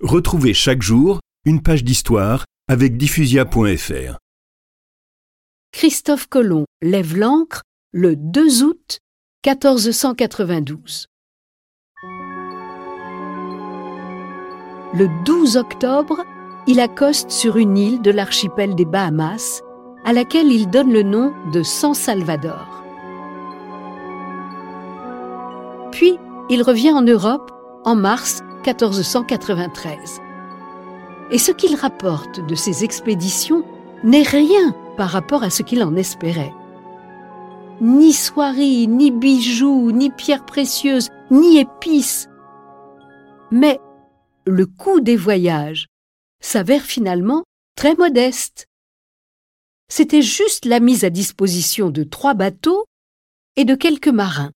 Retrouvez chaque jour une page d'histoire avec diffusia.fr. Christophe Colomb lève l'ancre le 2 août 1492. Le 12 octobre, il accoste sur une île de l'archipel des Bahamas, à laquelle il donne le nom de San Salvador. Puis, il revient en Europe en mars 1493. Et ce qu'il rapporte de ses expéditions n'est rien par rapport à ce qu'il en espérait. Ni soieries, ni bijoux, ni pierres précieuses, ni épices. Mais le coût des voyages s'avère finalement très modeste. C'était juste la mise à disposition de trois bateaux et de quelques marins.